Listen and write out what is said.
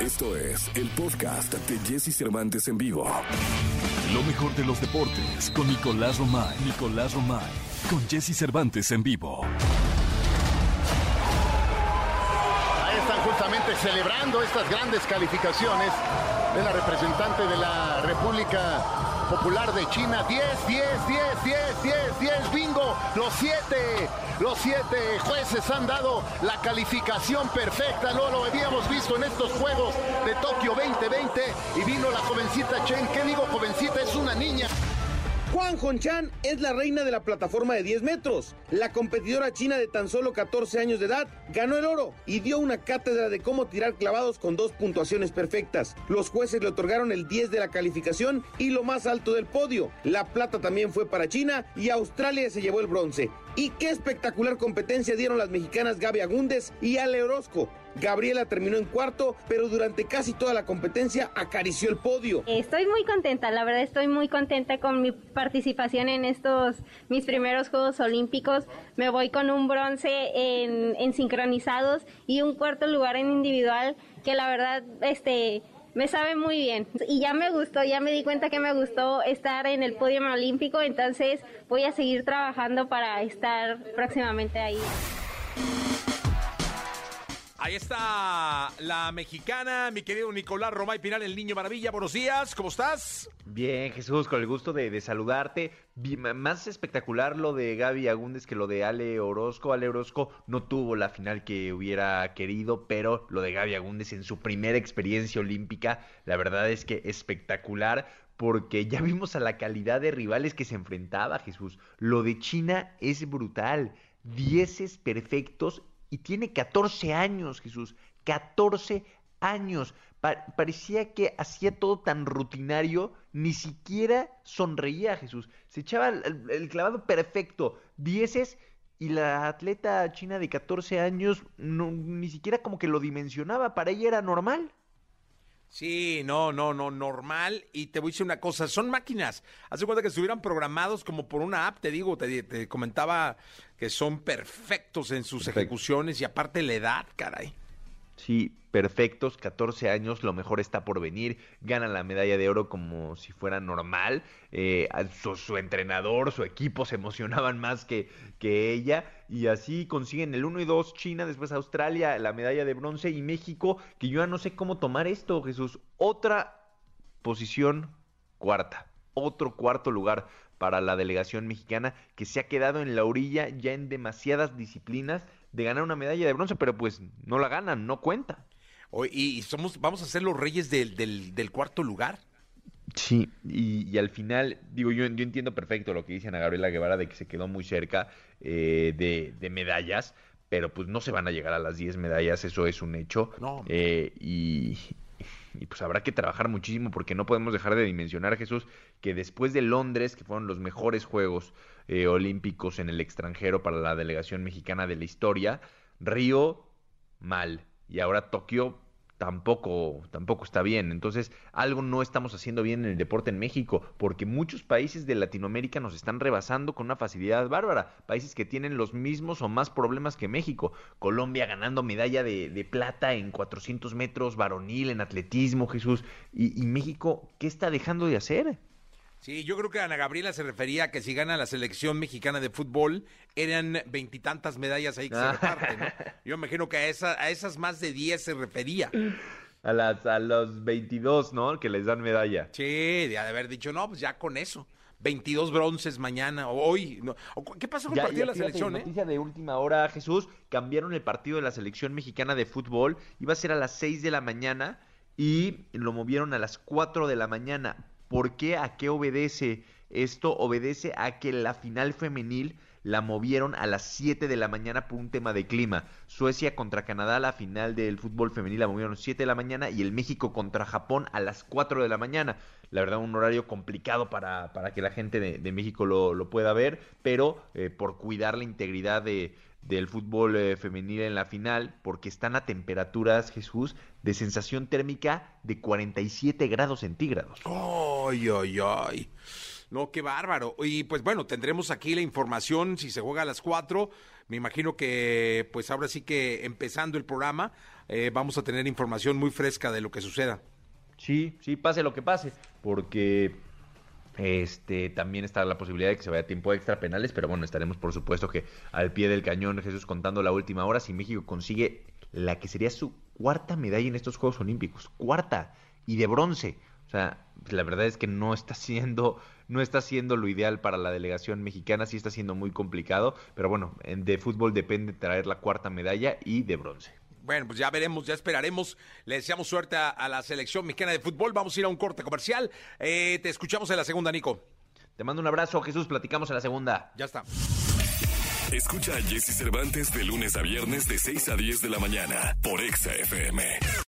Esto es el podcast de Jesse Cervantes en vivo. Lo mejor de los deportes con Nicolás Romay. Nicolás Romay. Con Jesse Cervantes en vivo. Ahí están justamente celebrando estas grandes calificaciones de la representante de la República Popular de China. 10, 10, 10, 10, 10, 10, bingo. Los siete, los siete jueces han dado la calificación perfecta. No lo habíamos visto en estos Juegos de Tokio 2020. Y vino la jovencita Chen. ¿Qué digo jovencita? Es una niña. Juan Honchan es la reina de la plataforma de 10 metros. La competidora china de tan solo 14 años de edad ganó el oro y dio una cátedra de cómo tirar clavados con dos puntuaciones perfectas. Los jueces le otorgaron el 10 de la calificación y lo más alto del podio. La plata también fue para China y Australia se llevó el bronce. Y qué espectacular competencia dieron las mexicanas Gaby Agúndez y Ale Orozco. Gabriela terminó en cuarto, pero durante casi toda la competencia acarició el podio. Estoy muy contenta, la verdad estoy muy contenta con mi participación en estos mis primeros Juegos Olímpicos. Me voy con un bronce en, en sincronizados y un cuarto lugar en individual que la verdad este me sabe muy bien y ya me gustó, ya me di cuenta que me gustó estar en el podio olímpico, entonces voy a seguir trabajando para estar próximamente ahí. Ahí está la mexicana, mi querido Nicolás Romay Pinal, el niño maravilla. Buenos días, ¿cómo estás? Bien, Jesús, con el gusto de, saludarte. Más espectacular lo de Gaby Agúndez que lo de Ale Orozco. Ale Orozco no tuvo la final que hubiera querido, pero lo de Gaby Agúndez en su primera experiencia olímpica, la verdad es que espectacular. Porque ya vimos a la calidad de rivales que se enfrentaba Jesús. Lo de China es brutal. Dieces perfectos y tiene 14 años, Jesús. 14 años. Pa- parecía que hacía todo tan rutinario, ni siquiera sonreía Jesús. Se echaba el clavado perfecto. Dieces y la atleta china de 14 años no, ni siquiera como que lo dimensionaba. Para ella era normal. Sí, no, no, no, normal. Y te voy a decir una cosa, son máquinas. Haz de cuenta que estuvieran programados como por una app, te digo, te, te comentaba que son perfectos en sus Perfecto. ejecuciones y aparte la edad, caray. Sí, perfectos, 14 años, lo mejor está por venir. Gana la medalla de oro como si fuera normal. Eh, su, su entrenador, su equipo se emocionaban más que, que ella. Y así consiguen el 1 y 2 China, después Australia, la medalla de bronce y México, que yo ya no sé cómo tomar esto, Jesús. Otra posición cuarta, otro cuarto lugar para la delegación mexicana que se ha quedado en la orilla ya en demasiadas disciplinas de ganar una medalla de bronce, pero pues no la ganan, no cuenta. Y somos, vamos a ser los reyes del, del, del cuarto lugar. Sí, y, y al final, digo, yo, yo entiendo perfecto lo que dicen a Gabriela Guevara de que se quedó muy cerca eh, de, de medallas, pero pues no se van a llegar a las 10 medallas, eso es un hecho. No. Eh, y, y pues habrá que trabajar muchísimo porque no podemos dejar de dimensionar, Jesús, que después de Londres, que fueron los mejores Juegos eh, Olímpicos en el extranjero para la delegación mexicana de la historia, Río, mal. Y ahora Tokio tampoco, tampoco está bien. Entonces, algo no estamos haciendo bien en el deporte en México, porque muchos países de Latinoamérica nos están rebasando con una facilidad bárbara. Países que tienen los mismos o más problemas que México. Colombia ganando medalla de, de plata en 400 metros varonil, en atletismo, Jesús. Y, y México, ¿qué está dejando de hacer? Sí, yo creo que Ana Gabriela se refería a que si gana la selección mexicana de fútbol, eran veintitantas medallas ahí que se reparten, ¿no? Yo imagino que a, esa, a esas más de 10 se refería. A, las, a los 22, ¿no? Que les dan medalla. Sí, de haber dicho, no, pues ya con eso. 22 bronces mañana, o hoy. no. ¿Qué pasó con el partido de la fíjate, selección, eh? Noticia de última hora, Jesús. Cambiaron el partido de la selección mexicana de fútbol. Iba a ser a las 6 de la mañana y lo movieron a las 4 de la mañana. ¿Por qué? ¿A qué obedece? Esto obedece a que la final femenil la movieron a las 7 de la mañana por un tema de clima. Suecia contra Canadá, la final del fútbol femenil la movieron a las 7 de la mañana y el México contra Japón a las 4 de la mañana. La verdad, un horario complicado para, para que la gente de, México lo, lo pueda ver, pero eh, por cuidar la integridad de, del fútbol eh, femenil en la final, porque están a temperaturas, Jesús, de sensación térmica de 47 grados centígrados. Ay, ay, ay. No, qué bárbaro. Y pues bueno, tendremos aquí la información si se juega a las 4. Me imagino que pues ahora sí que empezando el programa eh, vamos a tener información muy fresca de lo que suceda. Sí, sí, pase lo que pase, porque este también está la posibilidad de que se vaya a tiempo extra penales, pero bueno, estaremos por supuesto que al pie del cañón Jesús contando la última hora si México consigue la que sería su cuarta medalla en estos Juegos Olímpicos, cuarta y de bronce. O sea, la verdad es que no está siendo no está siendo lo ideal para la delegación mexicana, sí está siendo muy complicado, pero bueno, de fútbol depende traer la cuarta medalla y de bronce. Bueno, pues ya veremos, ya esperaremos. Le deseamos suerte a, la selección mexicana de fútbol. Vamos a ir a un corte comercial. Eh, te escuchamos en la segunda, Nico. Te mando un abrazo, Jesús. Platicamos en la segunda. Ya está. Escucha a Jesse Cervantes de lunes a viernes de 6 a 10 de la mañana por Exa FM.